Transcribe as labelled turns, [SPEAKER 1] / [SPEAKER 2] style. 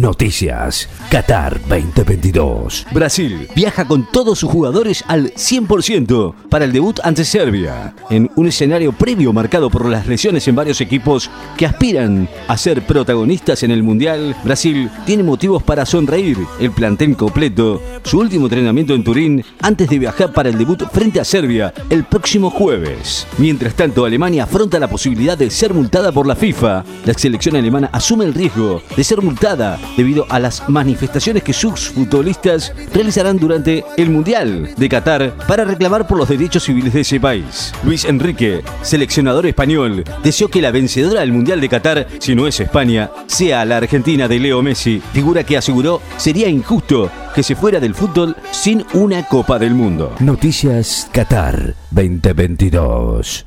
[SPEAKER 1] Noticias Qatar 2022. Brasil viaja con todos sus jugadores al 100% para el debut ante Serbia, en un escenario previo marcado por las lesiones en varios equipos que aspiran a ser protagonistas en el Mundial. Brasil tiene motivos para sonreír. El plantel completo, su último entrenamiento en Turín antes de viajar para el debut frente a Serbia el próximo jueves. Mientras tanto, Alemania afronta la posibilidad de ser multada por la FIFA. La selección alemana asume el riesgo de ser multada debido a las manifestaciones que sus futbolistas realizarán durante el Mundial de Qatar para reclamar por los derechos civiles de ese país. Luis Enrique, seleccionador español, deseó que la vencedora del Mundial de Qatar, si no es España, sea la Argentina de Leo Messi, figura que aseguró sería injusto que se fuera del fútbol sin una Copa del Mundo. Noticias Qatar 2022.